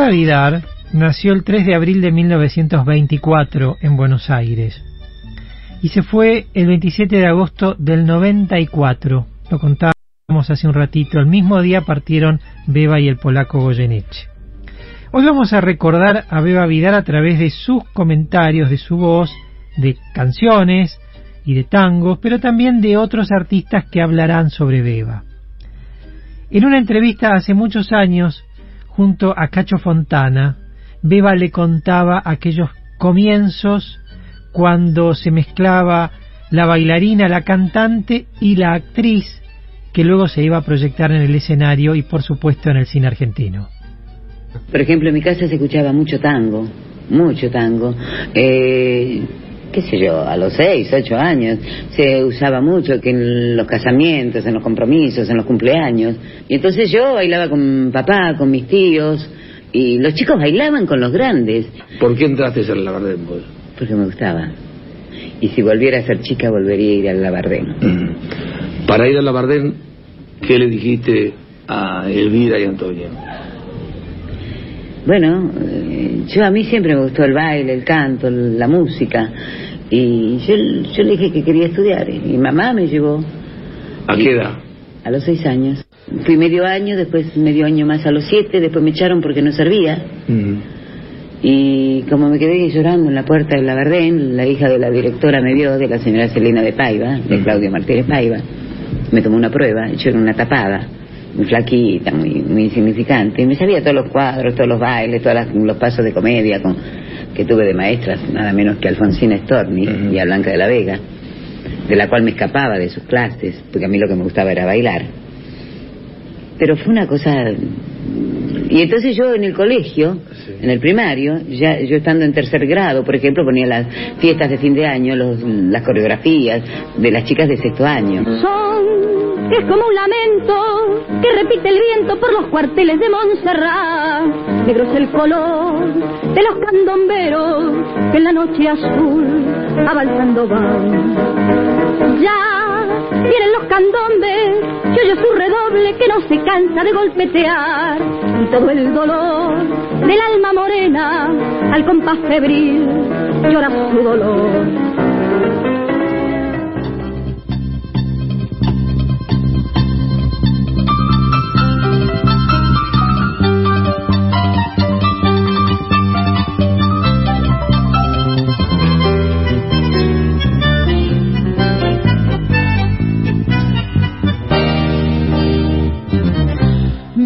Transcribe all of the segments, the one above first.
Beba Vidar nació el 3 de abril de 1924 en Buenos Aires y se fue el 27 de agosto del 94. Lo contábamos hace un ratito. El mismo día partieron Beba y el polaco Goyeneche. Hoy vamos a recordar a Beba Vidar a través de sus comentarios, de su voz, de canciones y de tangos, pero también de otros artistas que hablarán sobre Beba. En una entrevista hace muchos años, junto a Cacho Fontana, Beba le contaba aquellos comienzos cuando se mezclaba la bailarina, la cantante y la actriz que luego se iba a proyectar en el escenario y por supuesto en el cine argentino. Por ejemplo, en mi casa se escuchaba mucho tango, mucho tango. Eh, qué sé yo, a los seis, ocho años, se usaba mucho que en los casamientos, en los compromisos, en los cumpleaños. Y entonces yo bailaba con papá, con mis tíos, y los chicos bailaban con los grandes. ¿Por qué entraste a ser la verdad vos? Porque me gustaba. Y si volviera a ser chica, volvería a ir al Labardén. Para ir al Labardén, ¿qué le dijiste a Elvira y Antonio? Bueno, eh, yo a mí siempre me gustó el baile, el canto, la música. Y yo, yo le dije que quería estudiar. Y mi mamá me llevó. ¿A qué edad? A los seis años. Fui medio año, después medio año más a los siete, después me echaron porque no servía. Y como me quedé llorando en la puerta de la Verdén, la hija de la directora me vio, de la señora Celina de Paiva, de mm. Claudio Martínez Paiva, me tomó una prueba, yo era una tapada, muy flaquita, muy, muy insignificante, y me sabía todos los cuadros, todos los bailes, todos los pasos de comedia con, que tuve de maestras, nada menos que Alfonsina Storni y a Blanca de la Vega, de la cual me escapaba de sus clases, porque a mí lo que me gustaba era bailar. Pero fue una cosa y entonces yo en el colegio, en el primario, ya yo estando en tercer grado, por ejemplo, ponía las fiestas de fin de año, las coreografías de las chicas de sexto año. Son, es como un lamento que repite el viento por los cuarteles de Montserrat. Negro es el color de los candomberos que en la noche azul avanzando van. Ya vienen los candombes, yo oye su redoble que no se cansa de golpetear y todo el dolor del alma morena al compás febril llora su dolor.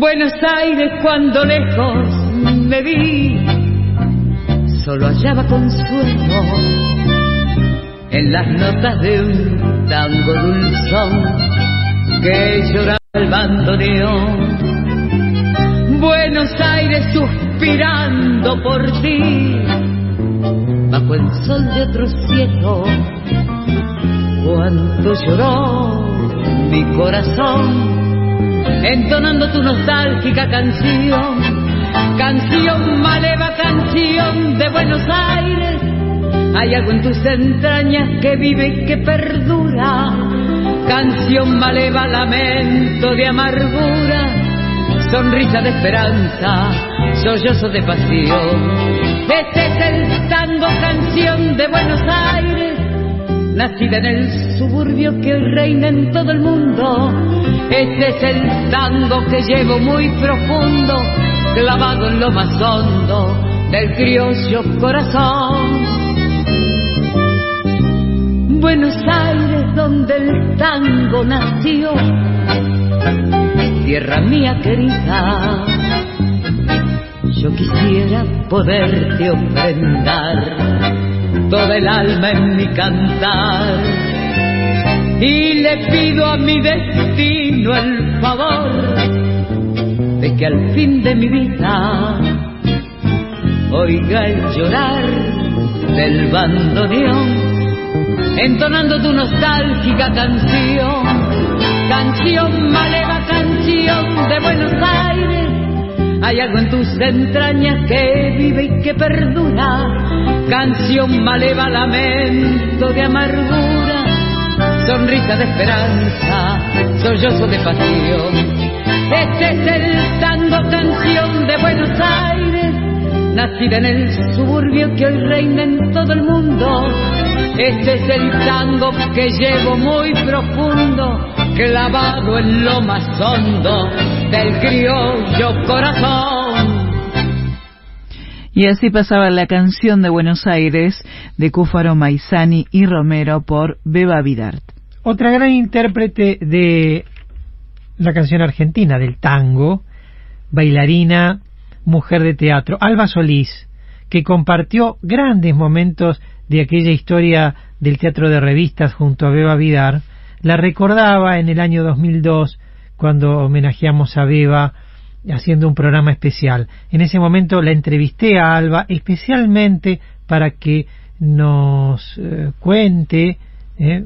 Buenos Aires cuando lejos me vi, solo hallaba consuelo en las notas de un tango dulzón que lloraba el bandoneón. Buenos Aires suspirando por ti, bajo el sol de otro cielo, cuánto lloró mi corazón entonando tu nostálgica canción, canción maleva, canción de Buenos Aires. Hay algo en tus entrañas que vive y que perdura, canción maleva, lamento de amargura, sonrisa de esperanza, sollozo de pasión. Este es el tango canción de Buenos Aires nacida en el suburbio que reina en todo el mundo. Este es el tango que llevo muy profundo, clavado en lo más hondo del criollo corazón. Buenos Aires, donde el tango nació, tierra mía querida, yo quisiera poderte ofrendar toda el alma en mi cantar. Y le pido a mi destino el favor de que al fin de mi vida oiga el llorar del bandoneón, entonando tu nostálgica canción, canción maleva, canción de Buenos Aires. Hay algo en tus entrañas que vive y que perdura. Canción maleva, lamento de amargura, sonrisa de esperanza, sollozo de pasión. Este es el tango canción de Buenos Aires, nacida en el suburbio que hoy reina en todo el mundo. Este es el tango que llevo muy profundo, clavado en lo más hondo del criollo corazón. Y así pasaba la canción de Buenos Aires de Cúfaro Maizani y Romero por Beba Vidart. Otra gran intérprete de la canción argentina, del tango, bailarina, mujer de teatro, Alba Solís, que compartió grandes momentos de aquella historia del teatro de revistas junto a Beba Vidar, la recordaba en el año 2002 cuando homenajeamos a Beba haciendo un programa especial. En ese momento la entrevisté a Alba especialmente para que nos eh, cuente eh,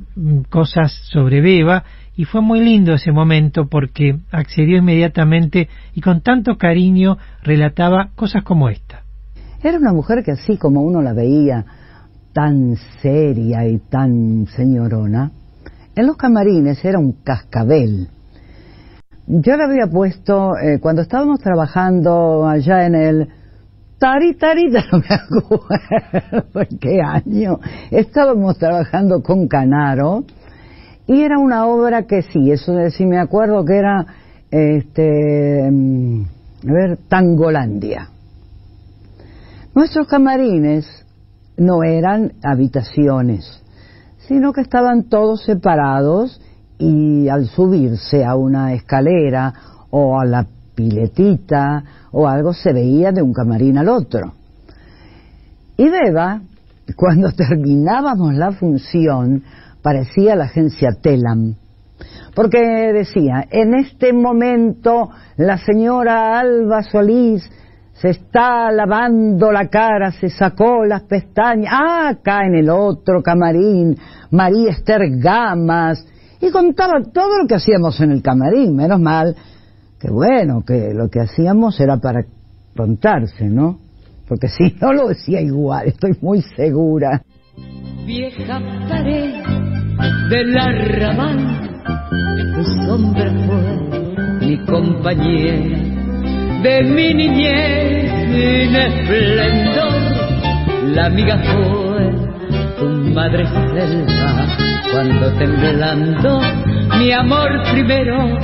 cosas sobre Beba y fue muy lindo ese momento porque accedió inmediatamente y con tanto cariño relataba cosas como esta. Era una mujer que así como uno la veía tan seria y tan señorona, en los camarines era un cascabel yo le había puesto, eh, cuando estábamos trabajando allá en el Tari Tari, no me acuerdo qué año, estábamos trabajando con Canaro y era una obra que sí, eso sí me acuerdo que era, este, mm, a ver, Tangolandia. Nuestros camarines no eran habitaciones, sino que estaban todos separados y al subirse a una escalera o a la piletita o algo se veía de un camarín al otro. Y Beba, cuando terminábamos la función, parecía la agencia Telam, porque decía, en este momento la señora Alba Solís se está lavando la cara, se sacó las pestañas, ah, acá en el otro camarín, María Esther Gamas, y contaba todo lo que hacíamos en el camarín, menos mal que bueno, que lo que hacíamos era para contarse, ¿no? Porque si no lo decía igual, estoy muy segura. Vieja pared de la ramal, tu sombra fue mi compañera de mi niñez sin esplendor, la amiga fue tu madre selva cuando temblando mi amor primero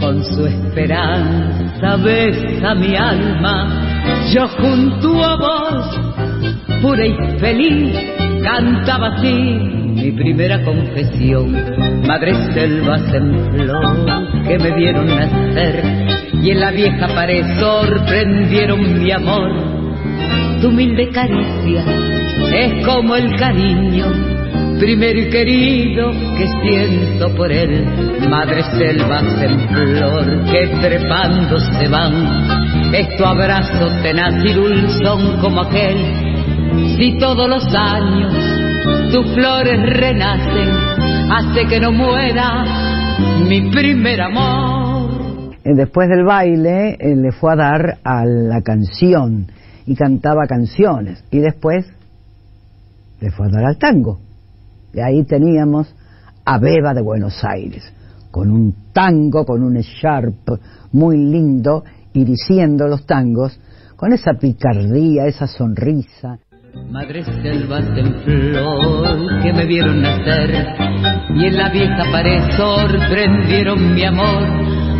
con su esperanza besa mi alma. Yo junto a vos, pura y feliz, cantaba así mi primera confesión. Madre selvas en flor que me vieron nacer y en la vieja pared sorprendieron mi amor. Tu humilde caricia es como el cariño primero y querido que siento por él, madre selvas en flor que trepando se van, es tu abrazo tenaz y dulzón como aquel, si todos los años tus flores renacen, hace que no muera mi primer amor. Eh, después del baile eh, le fue a dar a la canción y cantaba canciones. Y después le fue a dar al tango y ahí teníamos a Beba de Buenos Aires, con un tango, con un sharp muy lindo, y diciendo los tangos, con esa picardía, esa sonrisa. Madres selvas en flor que me vieron nacer y en la vieja pared sorprendieron mi amor.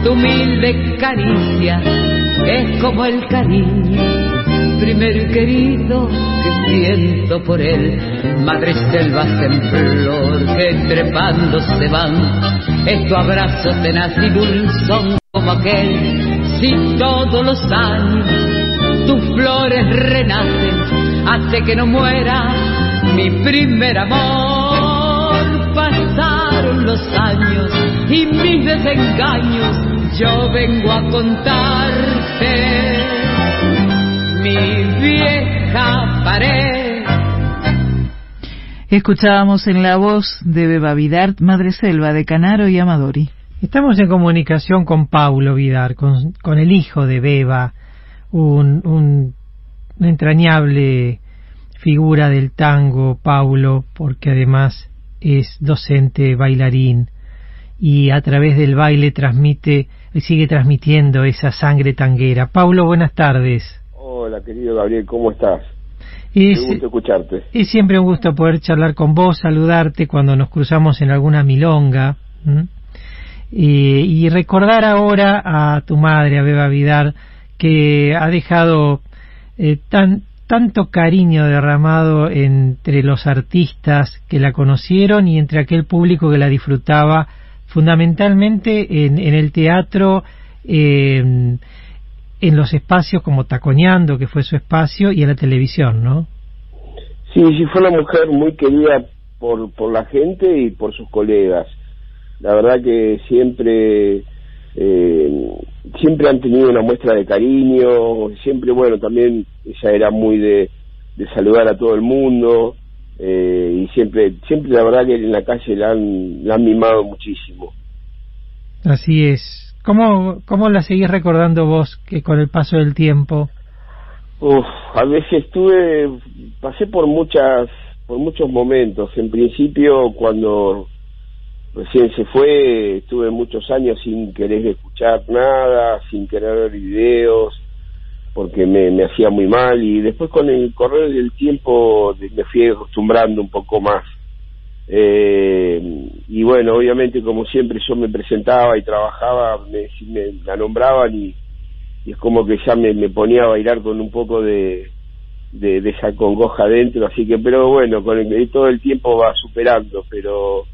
Tu humilde caricia es como el cariño primero y querido que siento por él. Madre selvas en flor que trepando se van, es tu abrazo tenaz y dulzón como aquel. Si todos los años tus flores renacen, hace que no muera mi primer amor. Pasaron los años y mis desengaños, yo vengo a contarte mi vieja pared. Escuchábamos en la voz de Beba Vidart, Madre Selva de Canaro y Amadori. Estamos en comunicación con Paulo Vidar, con, con el hijo de Beba, un, un, una entrañable figura del tango, Paulo, porque además es docente, bailarín y a través del baile transmite, sigue transmitiendo esa sangre tanguera. Paulo, buenas tardes. Hola, querido Gabriel, ¿cómo estás? Es, gusto escucharte. Es siempre un gusto poder charlar con vos, saludarte cuando nos cruzamos en alguna milonga. y recordar ahora a tu madre, a Beba Vidar, que ha dejado eh, tan, tanto cariño derramado entre los artistas que la conocieron y entre aquel público que la disfrutaba fundamentalmente en, el teatro, en los espacios como Taconeando, que fue su espacio, y en la televisión, ¿no? Sí, sí, fue una mujer muy querida por, por la gente y por sus colegas. La verdad que siempre eh, siempre han tenido una muestra de cariño, siempre, bueno, también ella era muy de, saludar a todo el mundo eh, y siempre, siempre la verdad que en la calle la han, la han mimado muchísimo. Así es. ¿Cómo, ¿Cómo la seguís recordando vos que con el paso del tiempo? A veces estuve, pasé por muchas, por muchos momentos. En principio, cuando recién se fue, estuve muchos años sin querer escuchar nada, sin querer ver videos, porque me, me hacía muy mal y después con el correr del tiempo me fui acostumbrando un poco más. Eh, y bueno, obviamente como siempre yo me presentaba y trabajaba, me, la nombraban y, es como que ya me, me ponía a bailar con un poco de, de, esa congoja adentro, así que, pero bueno, con el, todo el tiempo va superando, pero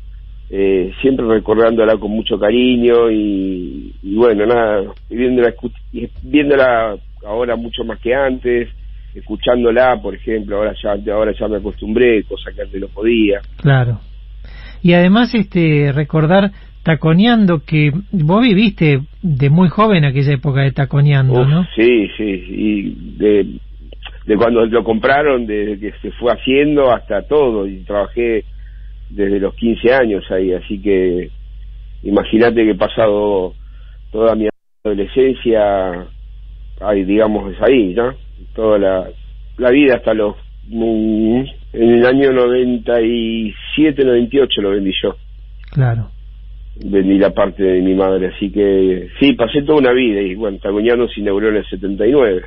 eh, siempre recordándola con mucho cariño y, bueno, nada, viéndola, viéndola ahora mucho más que antes, escuchándola, por ejemplo, ahora ya, ahora ya me acostumbré, cosa que antes no podía. Claro. Y además, este, recordar taconeando que vos viviste de muy joven aquella época de taconeando, ¿no? Sí, sí, y de, de cuando lo compraron, desde que se fue haciendo hasta todo, y trabajé desde los 15 años ahí, así que imagínate que he pasado toda mi adolescencia, ahí, digamos, es ahí, ¿no? Toda la, la vida hasta los... Mm, en el año 97, 98 lo vendí yo. Claro. Vendí la parte de mi madre, así que sí, pasé toda una vida y bueno, Tagoñano se inauguró en el 79.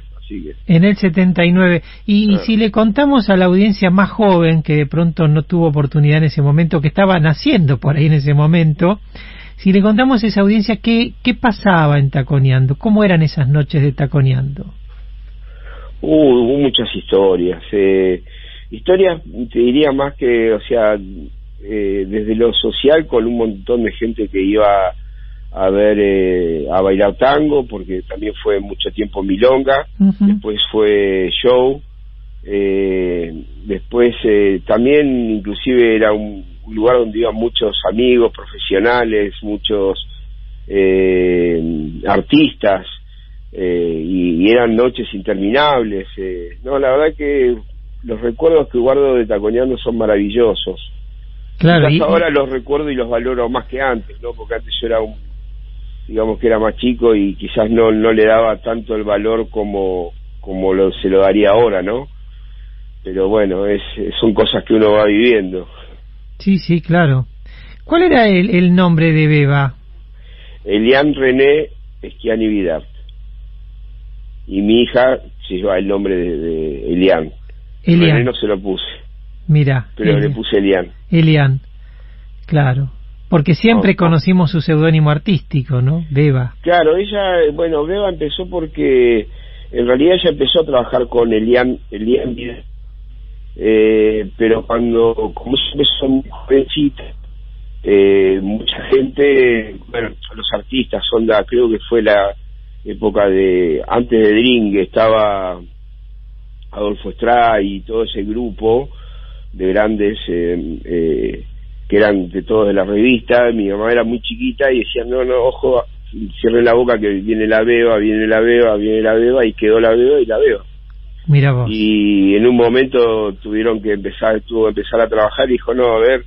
En el 79. Y, y, si le contamos a la audiencia más joven, que de pronto no tuvo oportunidad en ese momento, que estaba naciendo por ahí en ese momento, si le contamos a esa audiencia qué, qué pasaba en Taconeando, cómo eran esas noches de Taconeando. Uh, hubo muchas historias. Eh, historias, te diría más que, o sea, eh, desde lo social, con un montón de gente que iba a ver eh, a bailar tango porque también fue mucho tiempo milonga después fue show eh, después eh, también inclusive era un, lugar donde iban muchos amigos profesionales muchos artistas y, y, eran noches interminables no la verdad que los recuerdos que guardo de Taconeando son maravillosos. Claro, ahora los recuerdo y los valoro más que antes, ¿no? Porque antes yo era un digamos que era más chico y quizás no no le daba tanto el valor como como lo, se lo daría ahora no pero bueno es son cosas que uno va viviendo. Sí sí claro. Cuál era el, el nombre de Beba Elian René Esquiani Vidart y mi hija se lleva el nombre de, Elian. Elian. René no se lo puse. Mira pero le puse Elian. Elian claro. Porque siempre conocimos su seudónimo artístico, ¿no? Beba. Claro, ella, bueno, Beba empezó porque en realidad ella empezó a trabajar con Elian, Elian eh, pero cuando como empezó muy eh, mucha gente, bueno, los artistas, onda, creo que fue la época de, antes de Dring, estaba Adolfo Estrada y todo ese grupo de grandes eh, eh que eran de todos de la revista, mi mamá era muy chiquita y decía, no, no, ojo, cierre la boca que viene la beba, viene la beba, viene la beba, y quedó la beba y la beba. Mira vos. Y en un momento tuvieron que empezar, tuvo que empezar a trabajar y dijo, no, a ver,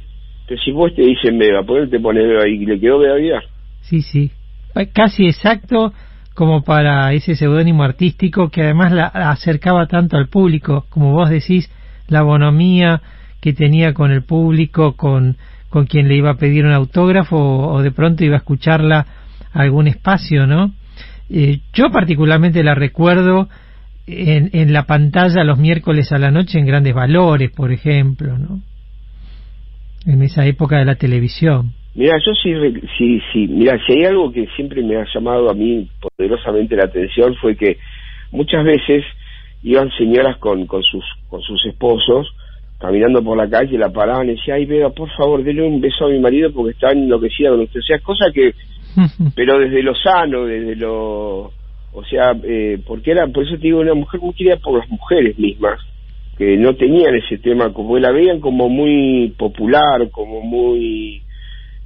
pero si vos te dicen beba, ¿por qué te pones beba? Y le quedó beba vida. Sí, sí. Casi exacto como para ese seudónimo artístico que además la acercaba tanto al público, como vos decís, la bonomía, que tenía con el público, con, con quien le iba a pedir un autógrafo o, de pronto iba a escucharla a algún espacio, ¿no? Eh, yo particularmente la recuerdo en, en la pantalla los miércoles a la noche en Grandes Valores, por ejemplo, ¿no? En esa época de la televisión. Mira, yo sí, sí, sí, mira, si hay algo que siempre me ha llamado a mí poderosamente la atención fue que muchas veces iban señoras con, con sus con sus esposos caminando por la calle, la paraban y decía, ay, Vega, por favor, dele un beso a mi marido porque está enloquecida con usted. O sea, cosa que, pero desde lo sano, desde lo, o sea, eh, porque era, por eso te digo, una mujer muy querida por las mujeres mismas, que no tenían ese tema, como la veían como muy popular, como muy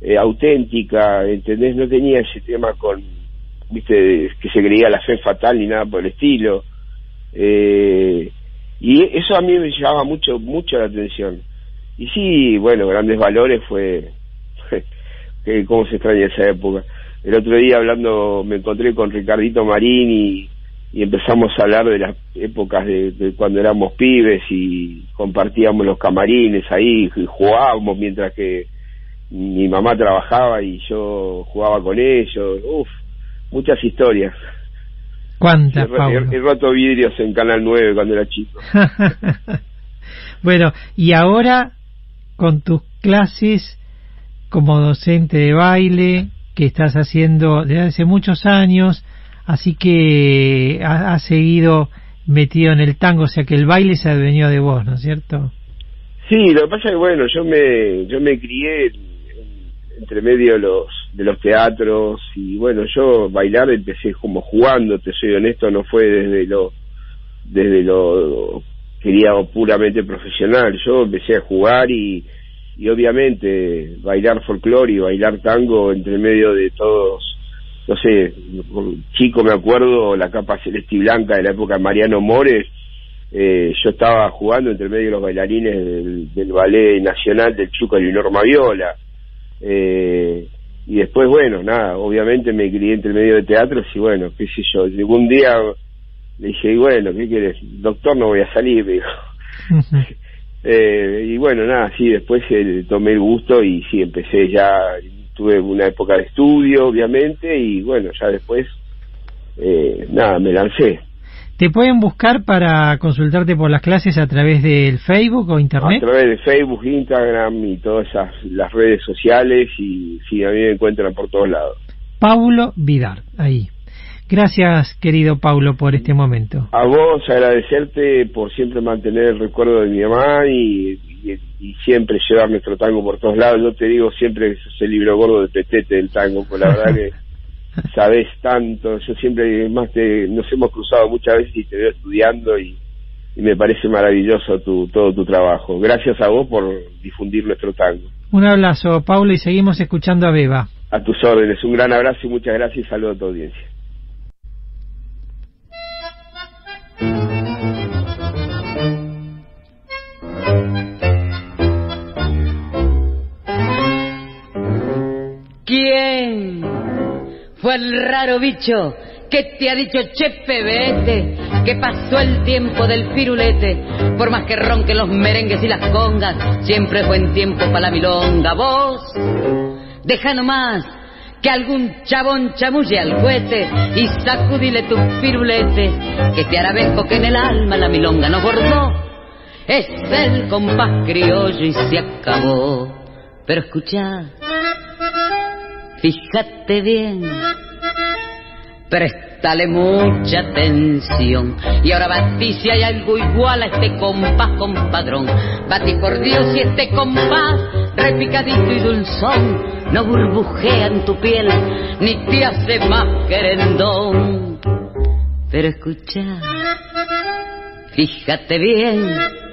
eh, auténtica, ¿entendés? No tenía ese tema con, viste, que se creía la fe fatal ni nada por el estilo. Eh, y eso a mí me llamaba mucho, mucho la atención. Y sí, bueno, Grandes Valores fue, que cómo se extraña esa época. El otro día hablando, me encontré con Ricardito Marín y, y empezamos a hablar de las épocas de, cuando éramos pibes y compartíamos los camarines ahí y jugábamos mientras que mi mamá trabajaba y yo jugaba con ellos. Uf, muchas historias. ¿Cuántas, he, he, roto vidrios en Canal 9 cuando era chico. bueno, y ahora con tus clases como docente de baile que estás haciendo desde hace muchos años, así que has seguido metido en el tango, o sea que el baile se ha venido de vos, ¿no es cierto? Sí, lo que pasa es que bueno, yo me yo me crié entre medio de los de los teatros y bueno yo bailar empecé como jugando te soy honesto no fue desde lo desde lo quería puramente profesional. Yo empecé a jugar y y obviamente bailar folclore y bailar tango entre medio de todos no sé chico me acuerdo la capa celeste y blanca de la época de Mariano Mores eh, yo estaba jugando entre medio de los bailarines del, del ballet nacional del Chuca y Norma Viola eh, y después, bueno, nada, obviamente me crié entre medio de teatros y bueno, qué sé yo, algún día le dije, y bueno, ¿qué quieres? Doctor, no voy a salir, me dijo. eh, y bueno, nada, sí, después eh, tomé el gusto y sí, empecé ya, tuve una época de estudio, obviamente, y bueno, ya después, eh, nada, me lancé. ¿Te pueden buscar para consultarte por las clases a través del Facebook o Internet? A través de Facebook, Instagram y todas esas las redes sociales y sí, a mí me encuentran por todos lados. Paulo Vidar, ahí. Gracias, querido Paulo, por este momento. A vos agradecerte por siempre mantener el recuerdo de mi mamá y, y, siempre llevar nuestro tango por todos lados. Yo te digo siempre que sos el libro gordo de petete del tango, pues la verdad que sabes tanto, yo siempre más te, nos hemos cruzado muchas veces y te veo estudiando y, me parece maravilloso tu, todo tu trabajo. Gracias a vos por difundir nuestro tango. Un abrazo, Paulo, y seguimos escuchando a Beba. A tus órdenes, un gran abrazo y muchas gracias y saludo a tu audiencia. Fue el raro bicho que te ha dicho chepe vete, que pasó el tiempo del firulete, por más que ronquen los merengues y las congas, siempre buen tiempo para la milonga. Vos, deja nomás que algún chabón chamulle al cohete y sacudile tu firulete, que te hará que en el alma la milonga no bordó. Es el compás criollo y se acabó. Pero escucha, Fíjate bien, préstale mucha atención. Y ahora batí si hay algo igual a este compás, compadrón. Batí por Dios y este compás, repicadito y dulzón, no burbujea en tu piel, ni te hace más querendón. Pero escucha, fíjate bien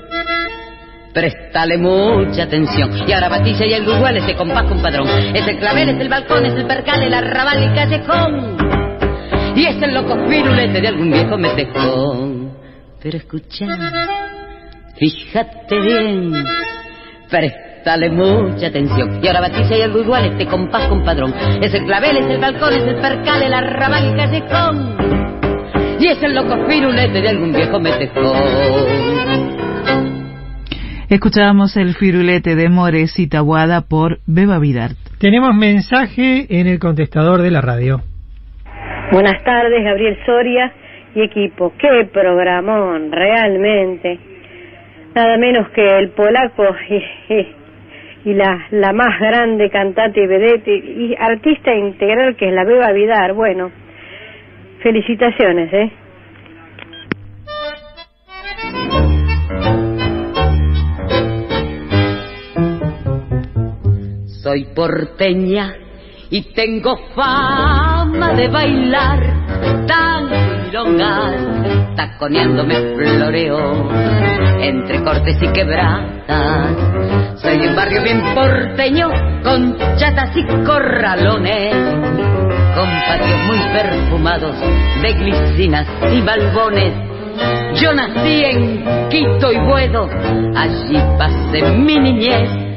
Préstale mucha atención. Y ahora batilla y el igual ese compás compadrón. Es el clavel, es el balcón, es el percal, el arrabal y callejón. Y es el loco firulete de algún viejo metejón. Pero escucha, fíjate bien, préstale mucha atención. Y ahora batilla y algo igual este compás compadrón. Es el clavel, es el balcón, es el percal, el arrabal y callejón. Y es el loco firulete de algún viejo metejón. Escuchábamos el firulete de Mores y Tabuada por Beba Vidart. Tenemos mensaje en el contestador de la radio. Buenas tardes, Gabriel Soria y equipo. Qué programón, realmente. Nada menos que el polaco y, la, la más grande cantante y vedette y artista integral que es la Beba Vidar. Bueno, felicitaciones, ¿eh? Soy porteña y tengo fama de bailar tango y milongas, taconeándome floreo entre cortes y quebradas. Soy un barrio bien porteño con chatas y corralones, con patios muy perfumados de glicinas y balbones. Yo nací en Quito y Buedo, allí pasé mi niñez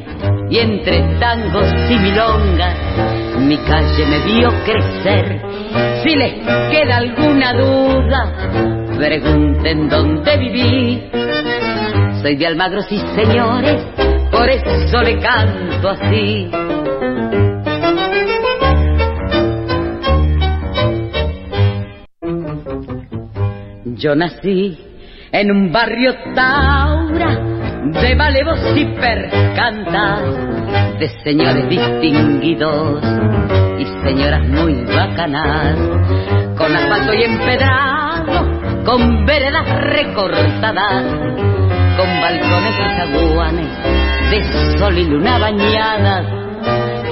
y entre tangos y milongas mi calle me vio crecer. Si les queda alguna duda, pregunten dónde viví. Soy de Almagro, sí señores, por eso le canto así. Yo nací en un barrio Taura de malevos y percantas, de señores distinguidos y señoras muy bacanas, con asfalto y empedrado, con veredas recortadas, con balcones y zaguanes de sol y luna bañadas.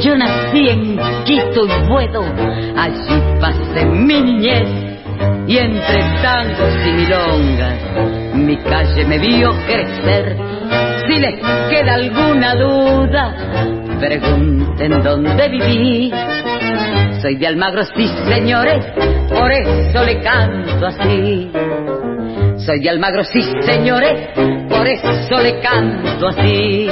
Yo nací en Quito y Buedo, allí pasé mi niñez y entre tangos y milongas mi calle me vio crecer si les queda alguna duda, pregunten dónde viví. Soy de Almagro, sí señores, por eso le canto así. Soy de Almagro, sí señores, por eso le canto así.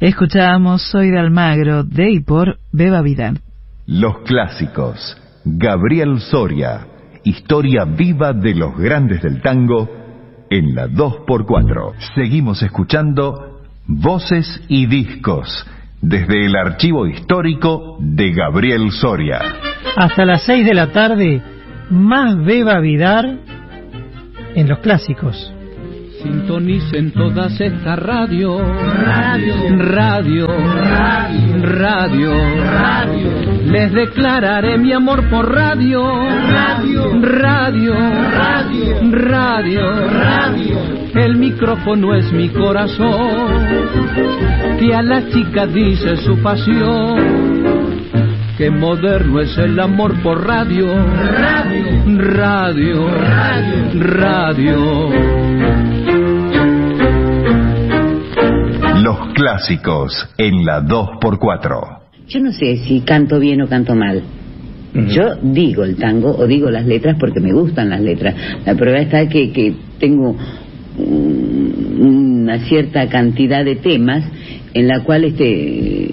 Escuchábamos Soy de Almagro, de y por Beba Vidal. Los clásicos. Gabriel Soria. Historia viva de los grandes del tango en la 2x4. Seguimos escuchando Voces y Discos desde el archivo histórico de Gabriel Soria. Hasta las 6 de la tarde, más Beba Vidar en los clásicos. Sintonicen todas estas radio, radio, radio, radio, radio, radio. Les declararé mi amor por radio, radio, radio, radio, radio, radio. El micrófono es mi corazón, que a la chica dice su pasión. Qué moderno es el amor por radio, radio, radio, radio. radio. Los clásicos en la 2x4. Yo no sé si canto bien o canto mal. Yo digo el tango o digo las letras porque me gustan las letras. La prueba está que, que tengo una cierta cantidad de temas en la cual este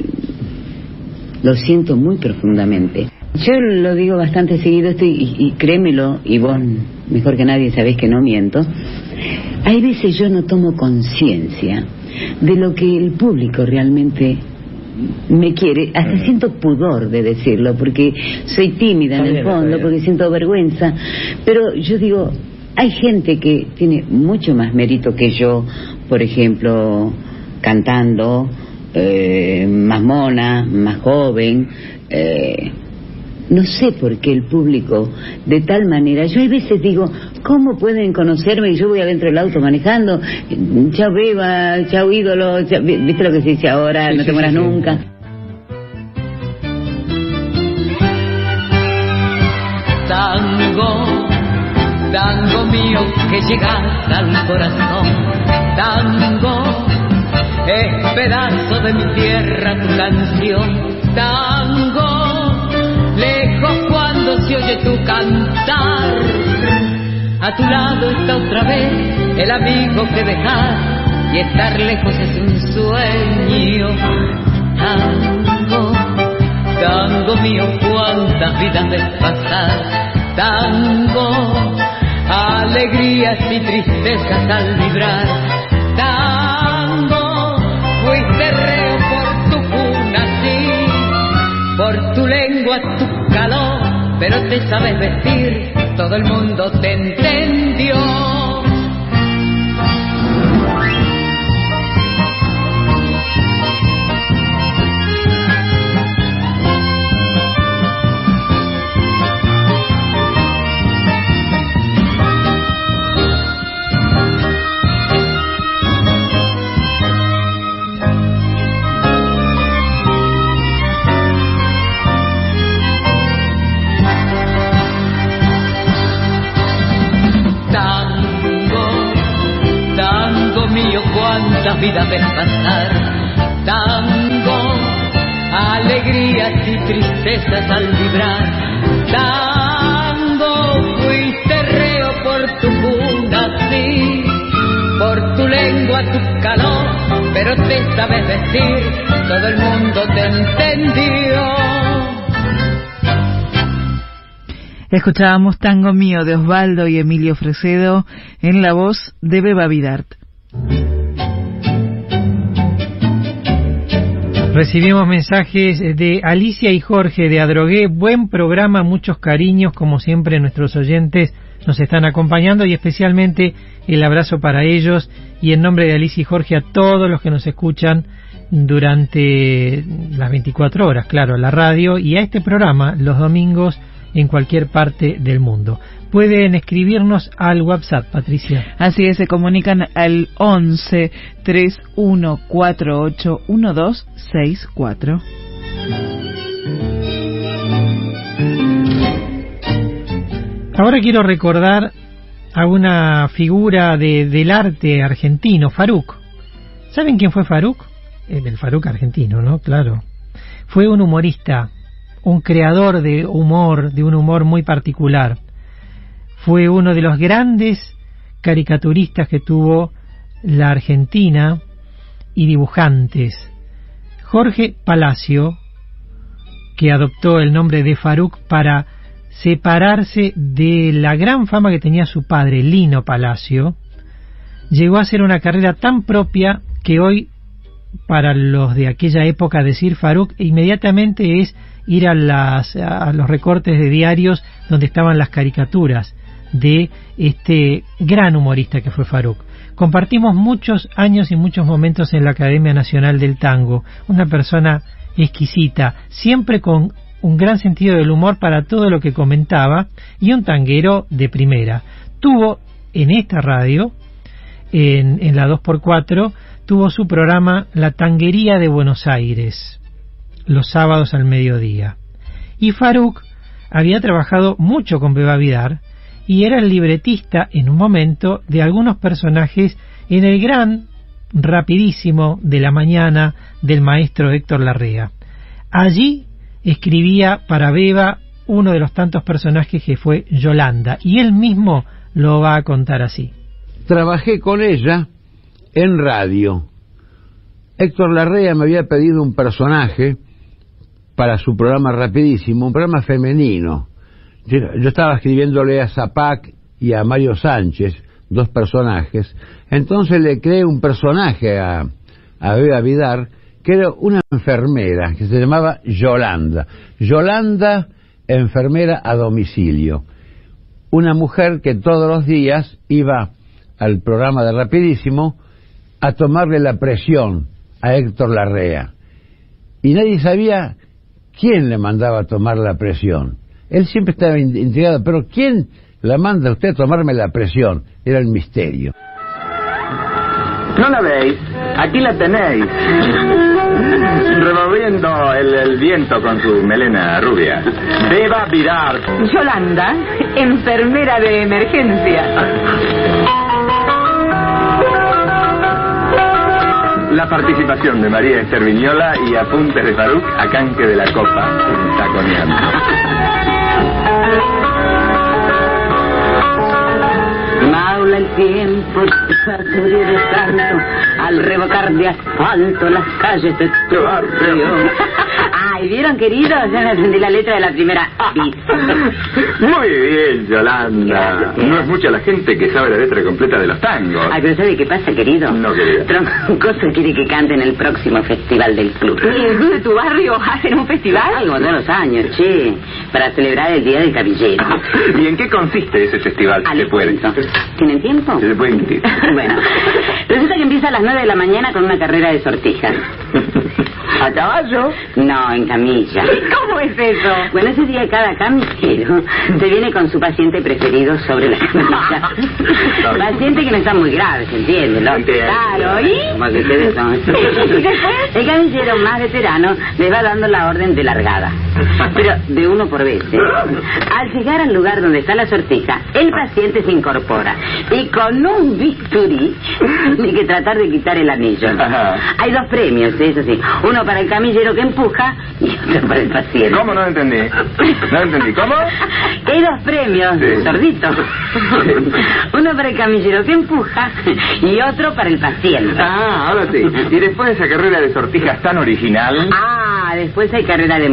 lo siento muy profundamente. Yo lo digo bastante seguido esto y, y créemelo, y vos mejor que nadie sabés que no miento. Hay veces yo no tomo conciencia de lo que el público realmente me quiere, hasta siento pudor de decirlo, porque soy tímida en el fondo, porque siento vergüenza, pero yo digo, hay gente que tiene mucho más mérito que yo, por ejemplo, cantando, eh, más mona, más joven, eh, no sé por qué el público de tal manera, yo a veces digo, ¿cómo pueden conocerme y yo voy adentro del auto manejando? Chao beba, chao ídolo, ¿viste lo que se dice ahora? no te mueras nunca. Tango, tango mío que llegas al corazón, tango, es pedazo de mi tierra tu canción, tango se oye tu cantar. A tu lado está otra vez el amigo que dejar y estar lejos es un sueño. Tango, tango mío, cuántas vidas de pasar. Tango, alegrías y tristezas al vibrar. Tango, pero te sabes vestir, todo el mundo te entendió. Vidas ves pasar. Tango, alegrías y tristezas al vibrar. Tango, fuiste reo por tu cuna, sí, por tu lengua, tu calor, pero te sabes decir, todo el mundo te entendió. Escuchábamos Tango Mío de Osvaldo y Emilio Fresedo en la voz de Beba Vidart. Recibimos mensajes de Alicia y Jorge de Adrogué. Buen programa, muchos cariños, como siempre nuestros oyentes nos están acompañando y especialmente el abrazo para ellos y en nombre de Alicia y Jorge a todos los que nos escuchan durante las 24 horas, claro, a la radio y a este programa los domingos en cualquier parte del mundo. Pueden escribirnos al WhatsApp, Patricia. Así es, se comunican al 11 3148 1264. Ahora quiero recordar a una figura de, del arte argentino, Faruk. ¿Saben quién fue Faruk? El, el Faruk argentino, ¿no? Claro. Fue un humorista un creador de humor, de un humor muy particular. Fue uno de los grandes caricaturistas que tuvo la Argentina y dibujantes. Jorge Palacio, que adoptó el nombre de Faruk para separarse de la gran fama que tenía su padre, Lino Palacio, llegó a hacer una carrera tan propia que hoy, para los de aquella época, decir Faruk inmediatamente es ir a, las, a los recortes de diarios donde estaban las caricaturas de este gran humorista que fue Faruk. Compartimos muchos años y muchos momentos en la Academia Nacional del Tango, una persona exquisita, siempre con un gran sentido del humor para todo lo que comentaba y un tanguero de primera. Tuvo en esta radio, en, la 2x4, tuvo su programa La Tanguería de Buenos Aires los sábados al mediodía. Y Faruk había trabajado mucho con Beba Vidar y era el libretista en un momento de algunos personajes en el gran rapidísimo de la mañana del maestro Héctor Larrea. Allí escribía para Beba uno de los tantos personajes que fue Yolanda y él mismo lo va a contar así. Trabajé con ella en radio. Héctor Larrea me había pedido un personaje para su programa rapidísimo, un programa femenino. Yo, estaba escribiéndole a Zapac y a Mario Sánchez, dos personajes, entonces le creé un personaje a, a Vidar, que era una enfermera, que se llamaba Yolanda. Yolanda, enfermera a domicilio. Una mujer que todos los días iba al programa de Rapidísimo a tomarle la presión a Héctor Larrea. Y nadie sabía ¿Quién le mandaba a tomar la presión? Él siempre estaba intrigado, pero ¿quién la manda a usted a tomarme la presión? Era el misterio. ¿No la veis? Aquí la tenéis. Removiendo el, viento con su melena rubia. Beba Vidar. Yolanda, enfermera de emergencia. la participación de María Esther Viñola y apuntes de Faruk a canque de la copa, taconeando. Maula el tiempo de tanto al revocar de asfalto las calles de tu barrio. Ay, ¿vieron, querido? Ya me aprendí la letra de la primera bis. Muy bien, Yolanda. No es mucha la gente que sabe la letra completa de los tangos. Ay, pero ¿sabe qué pasa, querido? No, querida. Troncoso quiere que cante en el próximo festival del club. ¿Y el club de tu barrio hacen un festival? Algo todos los años, che, para celebrar el Día del Caballero. ¿Y en qué consiste ese festival? Ah, si se puede. ¿Tienen tiempo? Se le puede invitar. Bueno, resulta que empieza a las 9 de la mañana con una carrera de sortijas. ¿A caballo? No, en camilla. ¿Cómo es eso? Bueno, ese día cada camillero se viene con su paciente preferido sobre la camilla. paciente que no está muy grave, ¿se entiende? ¿no? Entiendo. Claro, ¿y? Como que ustedes son. El camillero más veterano les va dando la orden de largada. Pero de uno por vez. ¿eh? Al llegar al lugar donde está la sortija, el paciente se incorpora y con un bisturí tiene que tratar de quitar el anillo. Hay dos premios, eso sí. Uno para el camillero que empuja y otro para el paciente. ¿Cómo no entendí? No entendí. ¿Cómo? Hay dos premios, Sí. sordito. Uno para el camillero que empuja y otro para el paciente. Ah, ahora sí. Y después de esa carrera de sortijas tan original... Ah, después hay carrera de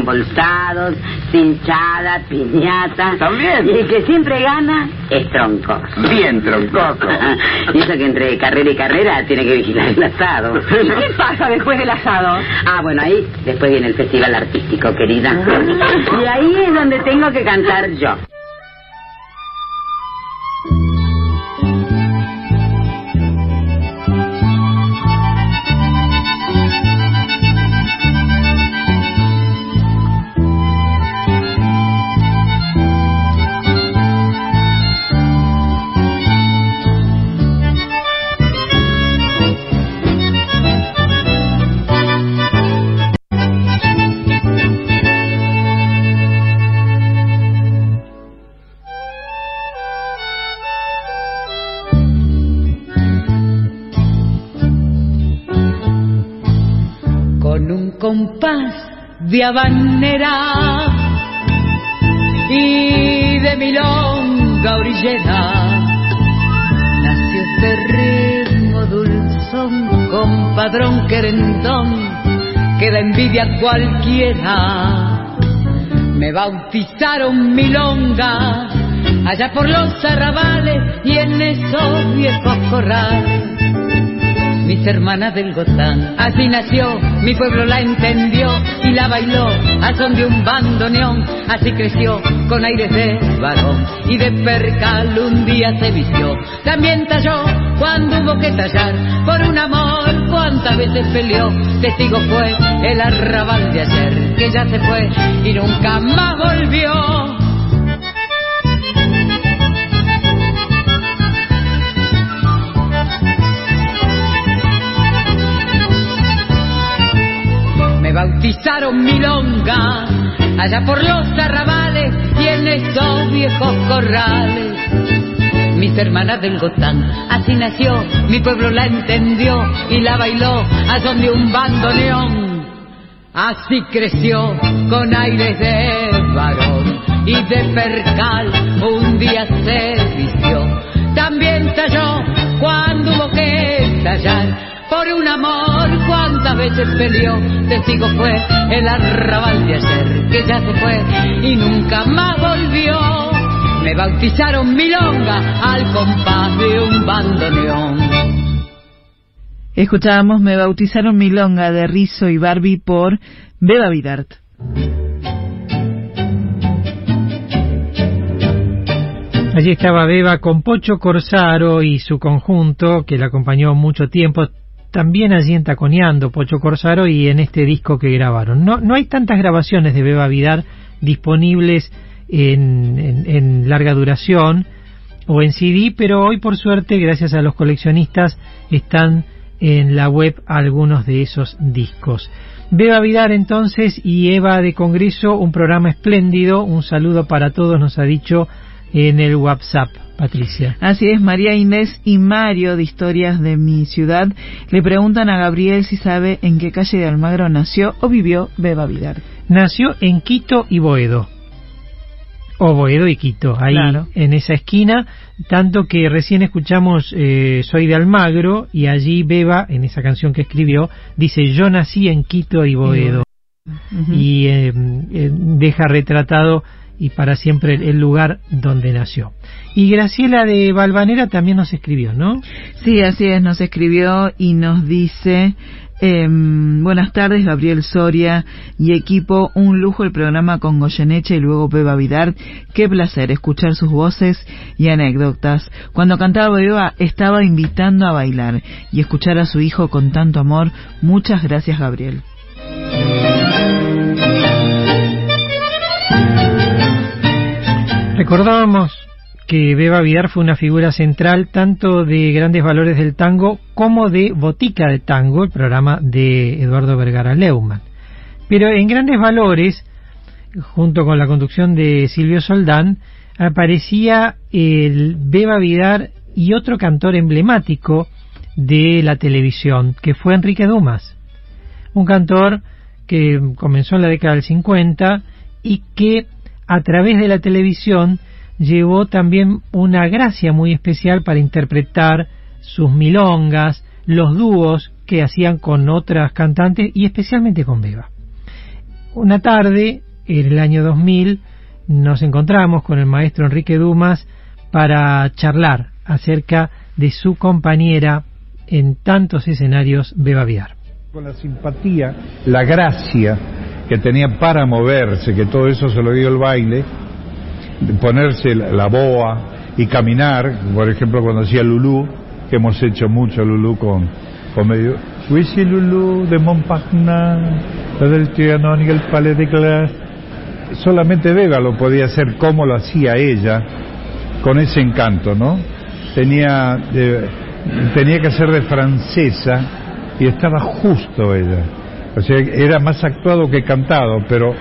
embolsados, cinchada, piñata. También. Y el que siempre gana es tronco. Bien troncoso. Y eso que entre carrera y carrera tiene que vigilar el asado. ¿Y qué pasa después del asado? Ah, bueno, ahí después viene el festival artístico, querida. Y ahí es donde tengo que cantar yo. De habanera y de milonga orillera. Nació este ritmo dulzón compadrón querendón que da envidia a cualquiera. Me bautizaron milonga allá por los arrabales y en esos viejos corrales mis hermanas del Gotán. Así nació, mi pueblo la entendió y la bailó a son de un bandoneón. Así creció con aires de varón y de percal un día se vistió. También talló cuando hubo que tallar por un amor. Cuántas veces peleó, testigo fue el arrabal de ayer que ya se fue y nunca más volvió. Bautizaron milonga allá por los arrabales y en viejos corrales. Mis hermanas del Gotán, así nació, mi pueblo la entendió y la bailó a son de un bandoneón. Así creció con aires de varón y de percal un día se vistió. También talló cuando hubo que tallar por un amor cuántas veces peleó. Testigo fue el arrabal de ayer que ya se fue y nunca más volvió. Me bautizaron milonga al compás de un bandoneón. Escuchábamos Me bautizaron Milonga de Rizo y Barbie por Beba Vidart. Allí estaba Beba con Pocho Corsaro y su conjunto, que la acompañó mucho tiempo, también allí en Taconeando, Pocho Corsaro, y en este disco que grabaron. No, no hay tantas grabaciones de Beba Vidar disponibles en, en- en larga duración o en CD, pero hoy por suerte, gracias a los coleccionistas, están en la web algunos de esos discos. Beba Vidar entonces y Eva de Congreso, un programa espléndido, un saludo para todos, nos ha dicho en el WhatsApp, Patricia. Así es, María Inés y Mario de Historias de mi ciudad le preguntan a Gabriel si sabe en qué calle de Almagro nació o vivió Beba Vidar. Nació en Quito y Boedo. O Boedo y Quito, ahí Claro. en esa esquina, tanto que recién escuchamos eh, Soy de Almagro y allí Beba, en esa canción que escribió, dice yo nací en Quito y Boedo. y eh, deja retratado y para siempre el lugar donde nació. Y Graciela de Valvanera también nos escribió, ¿no? Sí, así es, nos escribió y nos dice, eh, buenas tardes, Gabriel Soria y equipo, un lujo el programa con Goyeneche y luego Beba Vidar, qué placer escuchar sus voces y anécdotas. Cuando cantaba Beba estaba invitando a bailar y escuchar a su hijo con tanto amor, muchas gracias Gabriel. Recordábamos que Beba Vidar fue una figura central tanto de Grandes Valores del Tango como de Botica de Tango, el programa de Eduardo Vergara Leumann. Pero en Grandes Valores, junto con la conducción de Silvio Soldán, aparecía el Beba Vidar y otro cantor emblemático de la televisión, que fue Enrique Dumas, un cantor que comenzó en la década del 50 y que a través de la televisión llevó también una gracia muy especial para interpretar sus milongas, los dúos que hacían con otras cantantes y especialmente con Beba. Una tarde, en el año 2000, nos encontramos con el maestro Enrique Dumas para charlar acerca de su compañera en tantos escenarios Beba Vidar. Con la simpatía, la gracia que tenía para moverse, que todo eso se lo dio el baile, ponerse la boa y caminar, por ejemplo cuando hacía Lulú, que hemos hecho mucho Lulú con, con medio... Wisi Lulú de Montparnasse, la del Trianon y el Palais de Glace. Solamente Vega lo podía hacer como lo hacía ella, con ese encanto, ¿no? Tenía, eh, tenía que ser de francesa y estaba justo ella. O sea, era más actuado que cantado, pero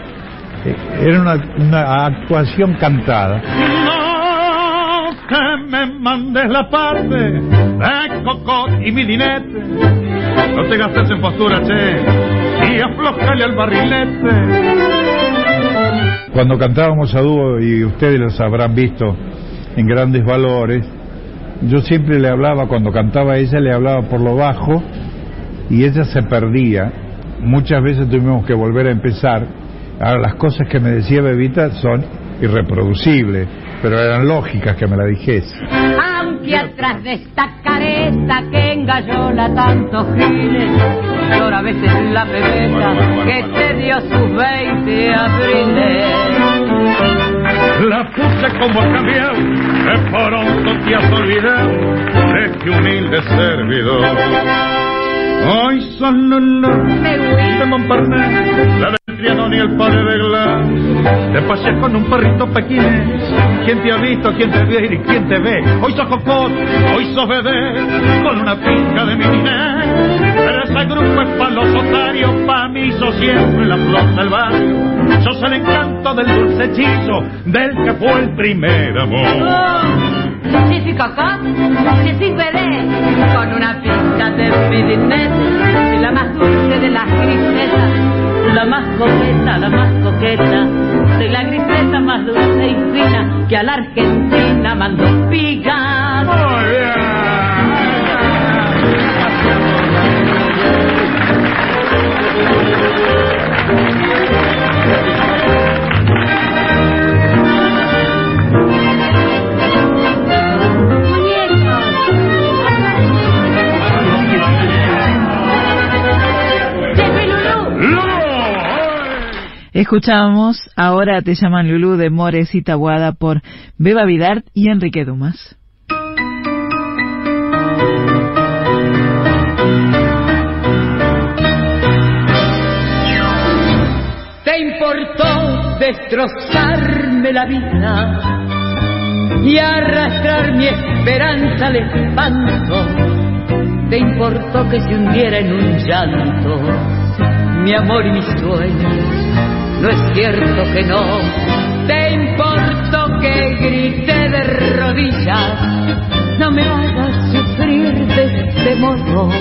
era una, una actuación cantada. No que me mandes la parte de Cocot y mi dinete. No te gastes en postura, che, y aflojale al barrilete. Cuando cantábamos a dúo, y ustedes los habrán visto en grandes valores, yo siempre le hablaba, cuando cantaba ella, le hablaba por lo bajo y ella se perdía. Muchas veces tuvimos que volver a empezar Ahora, las cosas que me decía Bebita son irreproducibles, pero eran lógicas que me la dijese. Aunque atrás de esta careta que engallola tantos giles, llora a veces la bebeta que te dio sus 20 abriles. La puta como ha cambiado, de pronto te has olvidado de que humilde servidor. Hoy son los de Montparnasse, la del Trianon y el padre de Glass. Te paseas con un perrito pequinés. ¿Quién te ha visto? ¿Quién te ve? ¿Y quién te ve? Hoy sos cocot, hoy sos bebé, con una pinca de mininés. Pero ese grupo es pa' los otarios, pa' mí sos siempre la flor del barrio. Sos el encanto del dulce hechizo del que fue el primer amor. Suis cocotte, je suis bebé, con una pinta de midinete, la más dulce de las grisetas, la más coqueta, la más coqueta, soy la griseta más dulce y fina que a la Argentina mandó picar. Escuchamos Ahora te llaman Lulú de Mores y Tabuada por Beba Vidart y Enrique Dumas. Te importó destrozarme la vida y arrastrar mi esperanza al espanto. Te importó que se hundiera en un llanto mi amor y mis sueños no es cierto que no. Te importó que grité de rodillas, no me hagas sufrir de este modo.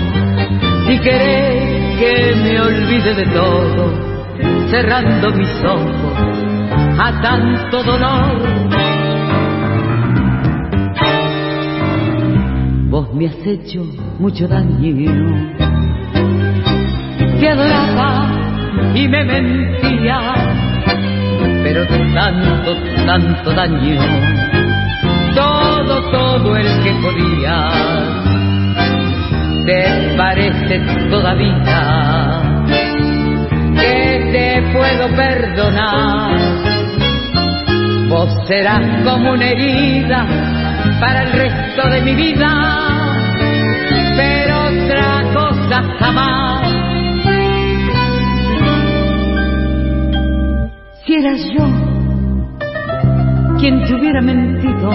Si querés que me olvide de todo, cerrando mis ojos a tanto dolor. Vos me has hecho mucho daño, te adoraba y me mentía, pero tanto, tanto daño, todo, todo el que podía, te parece todavía que te puedo perdonar. Vos serás como una herida para el resto de mi vida, pero otra cosa jamás. Si eras yo quien te hubiera mentido,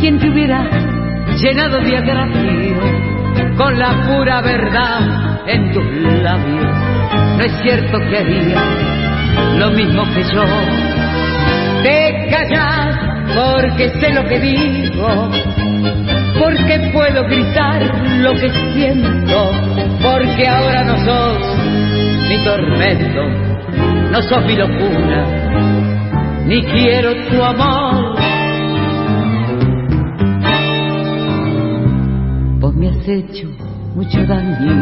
quien te hubiera llenado de agravio con la pura verdad en tus labios, no es cierto que haría lo mismo que yo. Te callas porque sé lo que digo, porque puedo gritar lo que siento, porque ahora no sos mi tormento, no sos mi locura, ni quiero tu amor. Vos me has hecho mucho daño,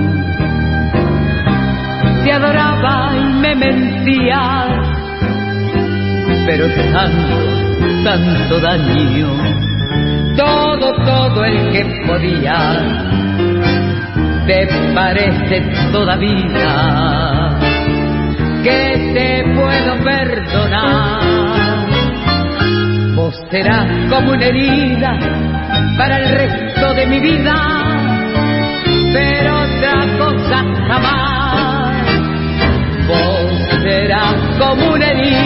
te adoraba y me mentías, pero tanto, tanto daño, todo, todo el que podía, te parece todavía te puedo perdonar. Vos serás como una herida para el resto de mi vida, pero otra cosa jamás. Vos serás como una herida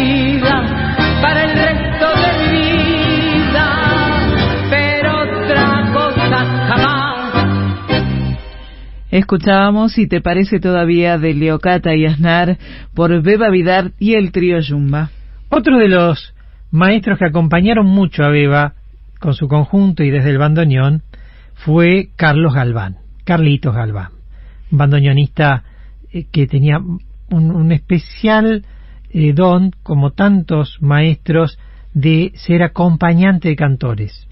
Escuchábamos Si te parece todavía de Leocata y Aznar por Beba Vidar y el trío Yumba. Otro de los maestros que acompañaron mucho a Beba con su conjunto y desde el bandoneón fue Carlos Galván, Carlitos Galván, un bandoneonista eh, que tenía un, especial eh, don, como tantos maestros, de ser acompañante de cantores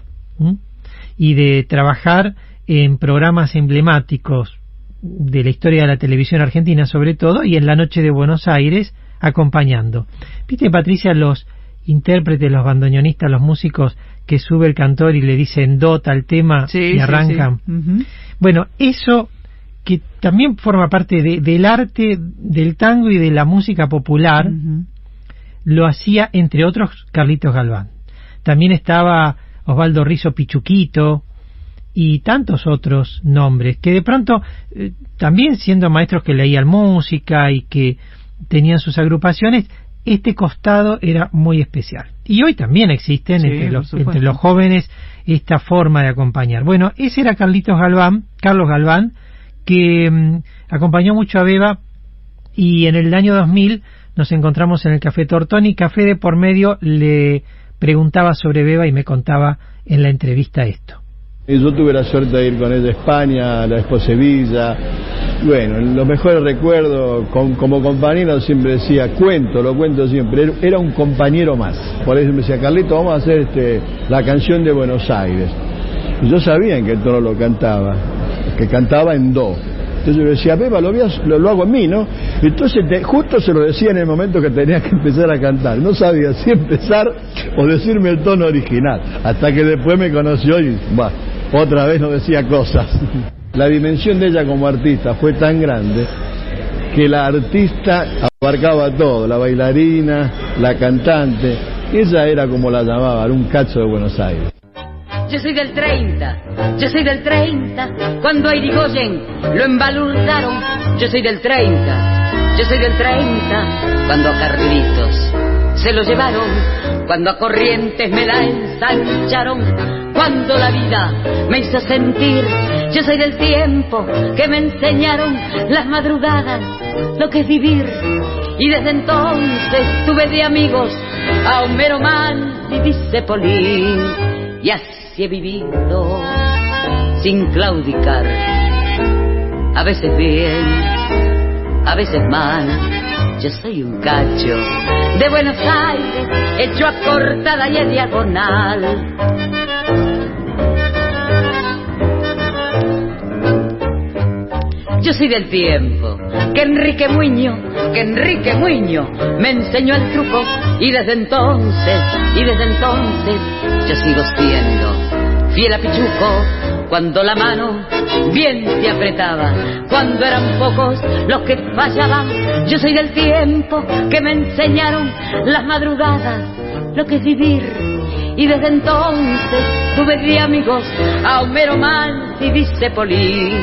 y de trabajar en programas emblemáticos de la historia de la televisión argentina sobre todo y en la noche de Buenos Aires acompañando. Viste Patricia los intérpretes, los bandoneonistas, los músicos que sube el cantor y le dicen do tal tema Sí, y sí, arrancan. Bueno, eso que también forma parte de- del arte del tango y de la música popular, lo hacía entre otros Carlitos Galván. También estaba Osvaldo Rizo Pichuquito y tantos otros nombres que de pronto eh, también siendo maestros que leían música y que tenían sus agrupaciones, este costado era muy especial. Y hoy también existen Sí, entre, los, entre los jóvenes esta forma de acompañar. Bueno, ese era Carlitos Galván, Carlos Galván, que mm, acompañó mucho a Beba y en el año 2000 nos encontramos en el Café Tortoni. Café de por medio le preguntaba sobre Beba y me contaba en la entrevista esto. Y yo tuve la suerte de ir con ella a España, la Expo Sevilla. Bueno, los mejores recuerdos, con- como compañero siempre decía, cuento, lo cuento siempre, era- un compañero más. Por eso me decía, Carlito, vamos a hacer este, la canción de Buenos Aires. Y yo sabía en qué tono lo cantaba, que cantaba en do. Entonces yo decía, Beba, lo, a- lo, lo hago en mí, ¿no? Entonces te- justo se lo decía en el momento que tenía que empezar a cantar. No sabía si empezar o decirme el tono original. Hasta que después me conoció y, bah, otra vez no decía cosas. La dimensión de ella como artista fue tan grande que la artista abarcaba todo, la bailarina, la cantante. Ella era como la llamaban, un cacho de Buenos Aires. Yo soy del 30, yo soy del 30, cuando a Irigoyen lo embalurdaron. Yo soy del 30, yo soy del 30, cuando a Carlitos se lo llevaron, cuando a Corrientes me la ensancharon, cuando la vida me hizo sentir. Yo soy del tiempo que me enseñaron las madrugadas, lo que es vivir. Y desde entonces tuve de amigos a Homero Man y dice Polín. Y así he vivido, sin claudicar. A veces bien, a veces mal. Yo soy un cacho de Buenos Aires, hecho a cortada y a diagonal. Yo soy del tiempo que Enrique Muño, que Enrique Muño me enseñó el truco y desde entonces, y desde entonces yo sigo siendo fiel a Pichuco cuando la mano bien se apretaba, cuando eran pocos los que fallaban. Yo soy del tiempo que me enseñaron las madrugadas lo que es vivir y desde entonces tuve de amigos a Homero Manz y dice Poli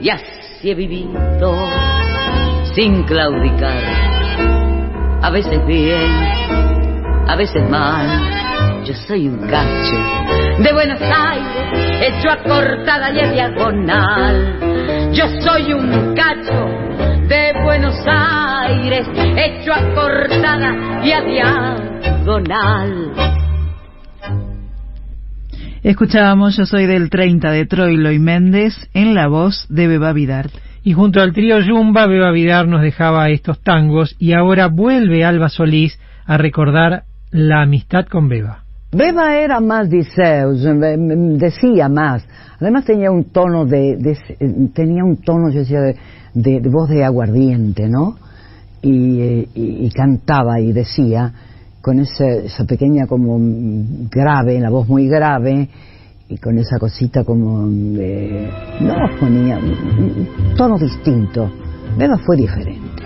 y así he vivido sin claudicar. A veces bien a veces mal. Yo soy un cacho de Buenos Aires hecho a cortada y a diagonal. Yo soy un cacho de Buenos Aires hecho a cortada y a diagonal Escuchábamos Yo soy del 30 de Troilo y Méndez en la voz de Beba Vidar. Y junto al trío Yumba, Beba Vidar nos dejaba estos tangos y ahora vuelve Alba Solís a recordar la amistad con Beba. Beba era más Diceus, decía más. Además tenía un tono de, de tenía un tono, yo decía, de, de, de voz de aguardiente, ¿no? Y, y, y, cantaba y decía con ese, esa pequeña como grave, la voz muy grave y con esa cosita como de no ponía un tono distinto. Beba fue diferente.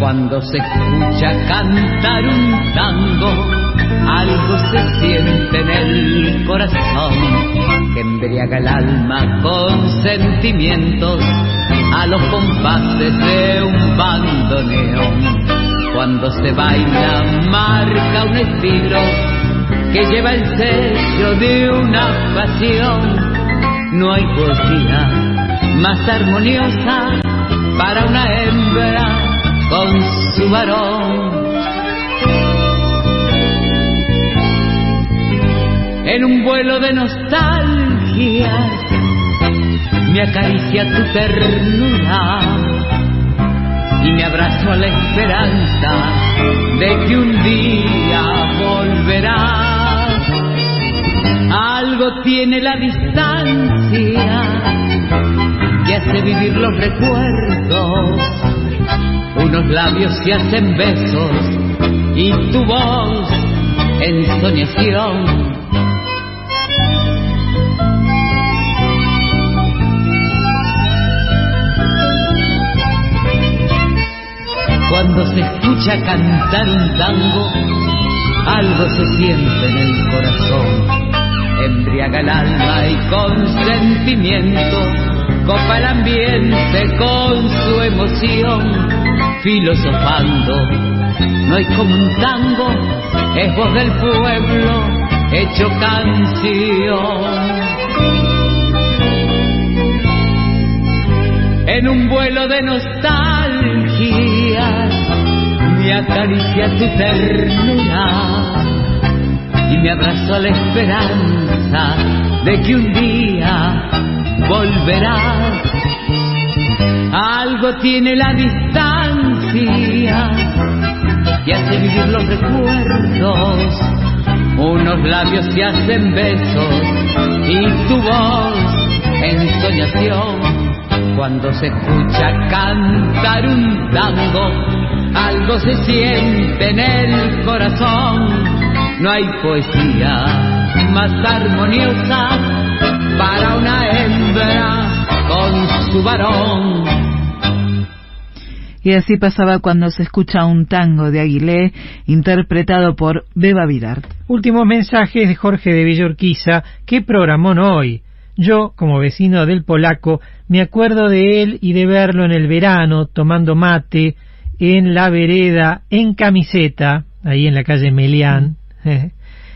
Cuando se escucha cantar un tango, algo se siente en el corazón que embriaga el alma con sentimientos a los compases de un bandoneón. Cuando se baila marca un estilo que lleva el sello de una pasión. No hay poesía más armoniosa para una hembra con su varón. En un vuelo de nostalgia me acaricia tu ternura y me abrazo a la esperanza de que un día volverás. Algo tiene la distancia que hace vivir los recuerdos. Unos labios se hacen besos y tu voz en soñación Cuando se escucha cantar un tango, algo se siente en el corazón. Embriaga el alma y con sentimiento copa el ambiente con su emoción. Filosofando, no hay como un tango, es voz del pueblo hecho canción. en un vuelo de nostalgia me acaricia tu ternura y me abrazo la esperanza de que un día volverás. Algo tiene la distancia que hace vivir los recuerdos. Unos labios se hacen besos y tu voz en soñación cuando se escucha cantar un tango, algo se siente en el corazón. No hay poesía más armoniosa para una hembra con su varón. Y así pasaba cuando se escucha un tango de Aguilé interpretado por Beba Vidart. Últimos mensajes de Jorge de Villorquiza. ¿Qué programón hoy? Yo, como vecino del polaco, me acuerdo de él y de verlo en el verano tomando mate en la vereda en camiseta, ahí en la calle Melián.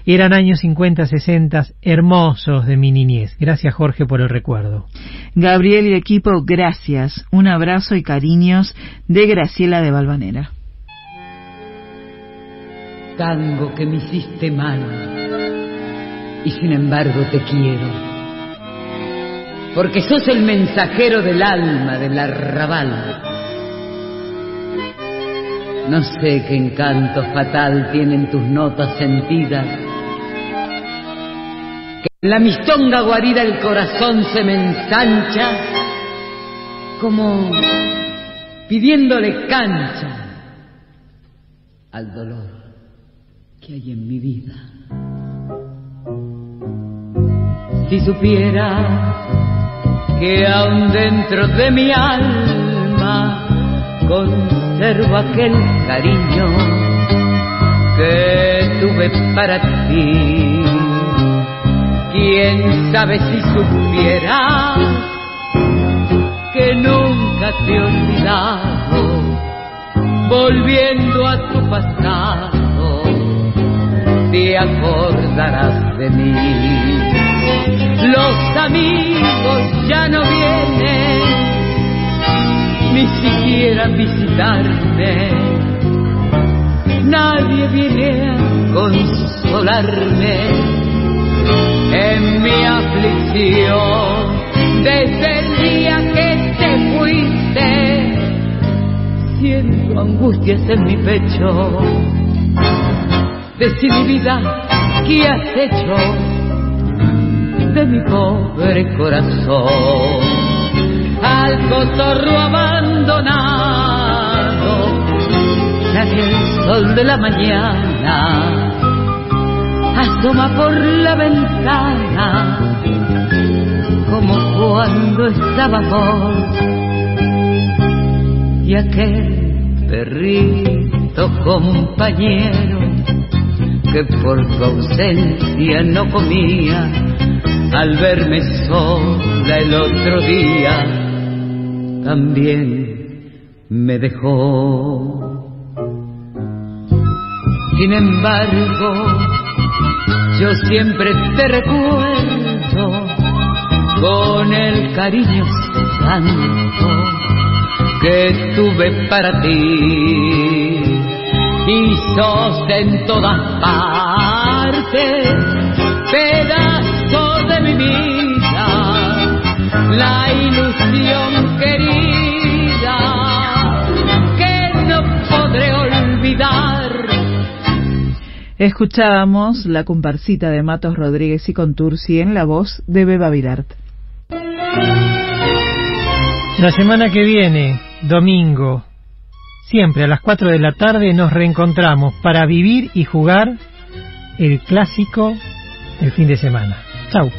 Eran años 50, 60, hermosos de mi niñez. Gracias Jorge por el recuerdo. Gabriel y equipo, gracias. Un abrazo y cariños de Graciela de Valvanera. Tango que me hiciste mal y sin embargo te quiero porque sos el mensajero del alma del arrabal. No sé qué encanto fatal tienen tus notas sentidas La mistonga guarida el corazón se me ensancha como pidiéndole cancha al dolor que hay en mi vida. Si supiera que aún dentro de mi alma conservo aquel cariño que tuve para ti. Quién sabe si supiera que nunca te he olvidado, volviendo a tu pasado, te acordarás de mí. Los amigos ya no vienen, ni siquiera visitarme. Nadie viene a consolarme en mi aflicción desde el día que te fuiste. Siento angustias en mi pecho. Decí mi vida, ¿qué has hecho? de mi pobre corazón al cotorro abandonado. Sale el sol de la mañana asoma por la ventana. Como cuando estábamos y aquel perrito compañero que por su ausencia no comía al verme sola el otro día, también me dejó. Sin embargo, yo siempre te recuerdo con el cariño santo que tuve para ti. Y sos en todas partes pedazo de mi vida, la ilusión Escuchábamos la comparsita de Matos Rodríguez y Contursi en la voz de Beba Virart. La semana que viene, domingo, siempre a las 4 de la tarde nos reencontramos para vivir y jugar el clásico el fin de semana. Chau.